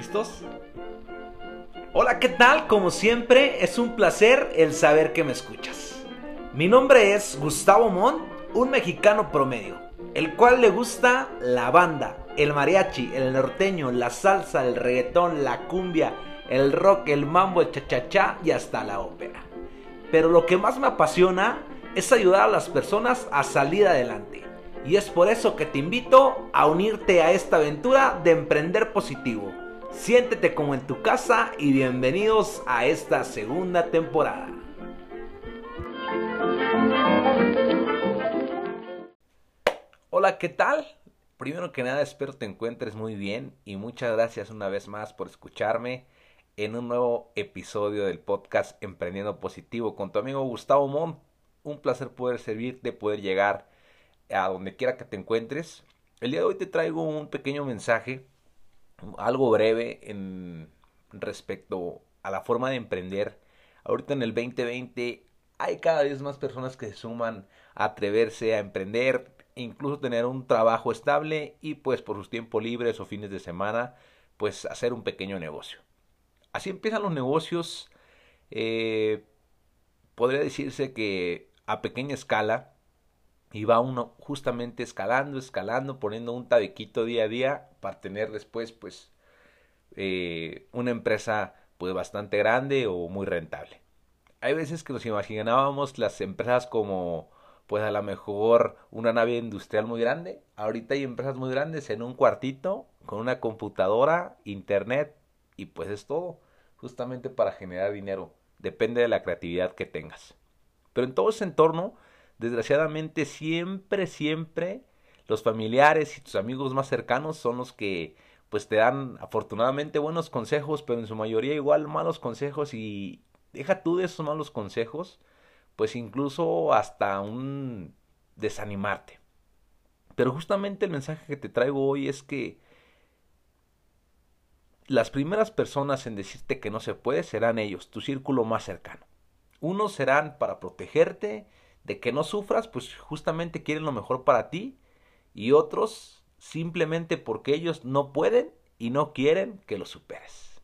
¿Listos? Hola, ¿qué tal? Como siempre, es un placer el saber que me escuchas. Mi nombre es Gustavo Montt, un mexicano promedio, el cual le gusta la banda, el mariachi, el norteño, la salsa, el reggaetón, la cumbia, el rock, el mambo, el cha-cha-cha y hasta la ópera. Pero lo que más me apasiona es ayudar a las personas a salir adelante y es por eso que te invito a unirte a esta aventura de emprender positivo. Siéntete como en tu casa y bienvenidos a esta segunda temporada. Hola, ¿qué tal? Primero que nada espero te encuentres muy bien y muchas gracias una vez más por escucharme en un nuevo episodio del podcast Emprendiendo Positivo con tu amigo Gustavo Montt. Un placer poder servirte, poder llegar a donde quiera que te encuentres. El día de hoy te traigo un pequeño mensaje, algo breve en respecto a la forma de emprender. Ahorita en el 2020 hay cada vez más personas que se suman a atreverse a emprender, incluso tener un trabajo estable y pues por sus tiempos libres o fines de semana pues hacer un pequeño negocio. Así empiezan los negocios. Eh, podría decirse que a pequeña escala, y va uno justamente escalando, escalando, poniendo un tabequito día a día para tener después pues eh, una empresa pues bastante grande o muy rentable. Hay veces que nos imaginábamos las empresas como pues a lo mejor una nave industrial muy grande. Ahorita hay empresas muy grandes en un cuartito con una computadora, internet y pues es todo justamente para generar dinero. Depende de la creatividad que tengas. Pero en todo ese entorno desgraciadamente siempre, siempre los familiares y tus amigos más cercanos son los que pues te dan afortunadamente buenos consejos, pero en su mayoría igual malos consejos y deja tú de esos malos consejos, pues incluso hasta un desanimarte. Pero justamente el mensaje que te traigo hoy es que las primeras personas en decirte que no se puede serán ellos, tu círculo más cercano. Unos serán para protegerte de que no sufras, pues justamente quieren lo mejor para ti y otros simplemente porque ellos no pueden y no quieren que lo superes.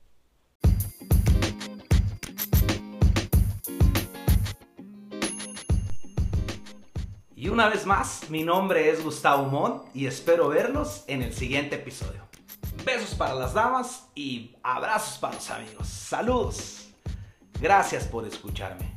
Y una vez más, mi nombre es Gustavo Montt y espero verlos en el siguiente episodio. Besos para las damas y abrazos para los amigos. Saludos. Gracias por escucharme.